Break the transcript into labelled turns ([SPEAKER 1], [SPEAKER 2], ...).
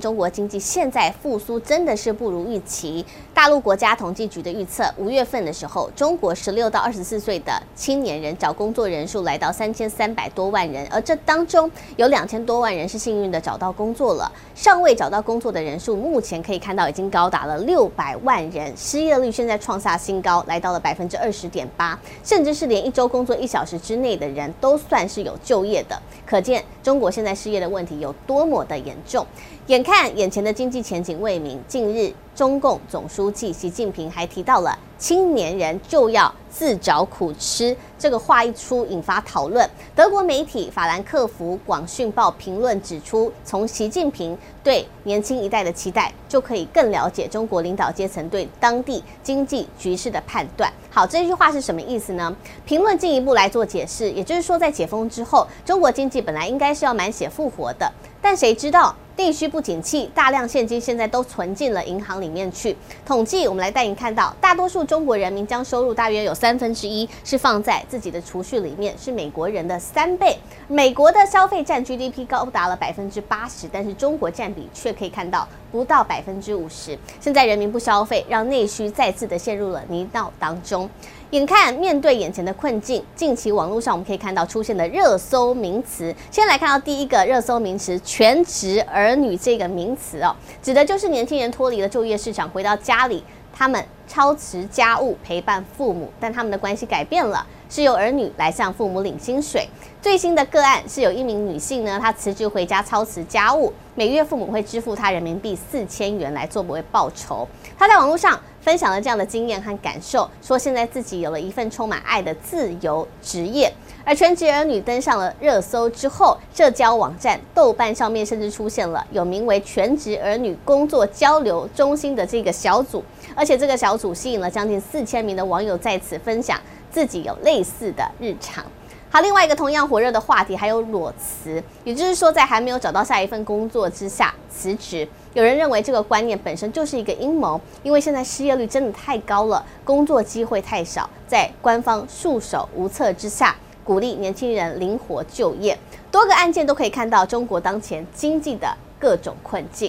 [SPEAKER 1] 中国经济现在复苏真的是不如预期。大陆国家统计局的预测，五月份的时候，中国十六到二十四岁的青年人找工作人数来到三千三百多万人，而这当中有两千多万人是幸运的找到工作了。尚未找到工作的人数，目前可以看到已经高达了六百万人，失业率现在创下新高，来到了百分之二十点八，甚至是连一周工作一小时之内的人都算是有就业的。可见中国现在失业的问题有多么的严重。眼看看眼前的经济前景未明，近日中共总书记习近平还提到了青年人就要自找苦吃，这个话一出引发讨论。德国媒体法兰克福广讯报评论指出，从习近平对年轻一代的期待，就可以更了解中国领导阶层对当地经济局势的判断。好，这句话是什么意思呢？评论进一步来做解释，也就是说，在解封之后，中国经济本来应该是要满血复活的，但谁知道？内需不景气，大量现金现在都存进了银行里面去。统计，我们来带您看到，大多数中国人民将收入大约有三分之一是放在自己的储蓄里面，是美国人的三倍。美国的消费占 GDP 高达了百分之八十，但是中国占比却可以看到不到百分之五十。现在人民不消费，让内需再次的陷入了泥淖当中。眼看面对眼前的困境，近期网络上我们可以看到出现的热搜名词。先来看到第一个热搜名词“全职儿女”这个名词哦，指的就是年轻人脱离了就业市场，回到家里，他们操持家务陪伴父母，但他们的关系改变了，是由儿女来向父母领薪水。最新的个案是有一名女性呢，她辞职回家操持家务，每月父母会支付她人民币四千元来作为报酬。她在网络上分享了这样的经验和感受，说现在自己有了一份充满爱的自由职业。而全职儿女登上了热搜之后，社交网站豆瓣上面甚至出现了有名为“全职儿女工作交流中心”的这个小组，而且这个小组吸引了将近四千名的网友在此分享自己有类似的日常。好，另外一个同样火热的话题还有裸辞，也就是说，在还没有找到下一份工作之下辞职。有人认为这个观念本身就是一个阴谋，因为现在失业率真的太高了，工作机会太少，在官方束手无策之下，鼓励年轻人灵活就业。多个案件都可以看到中国当前经济的各种困境。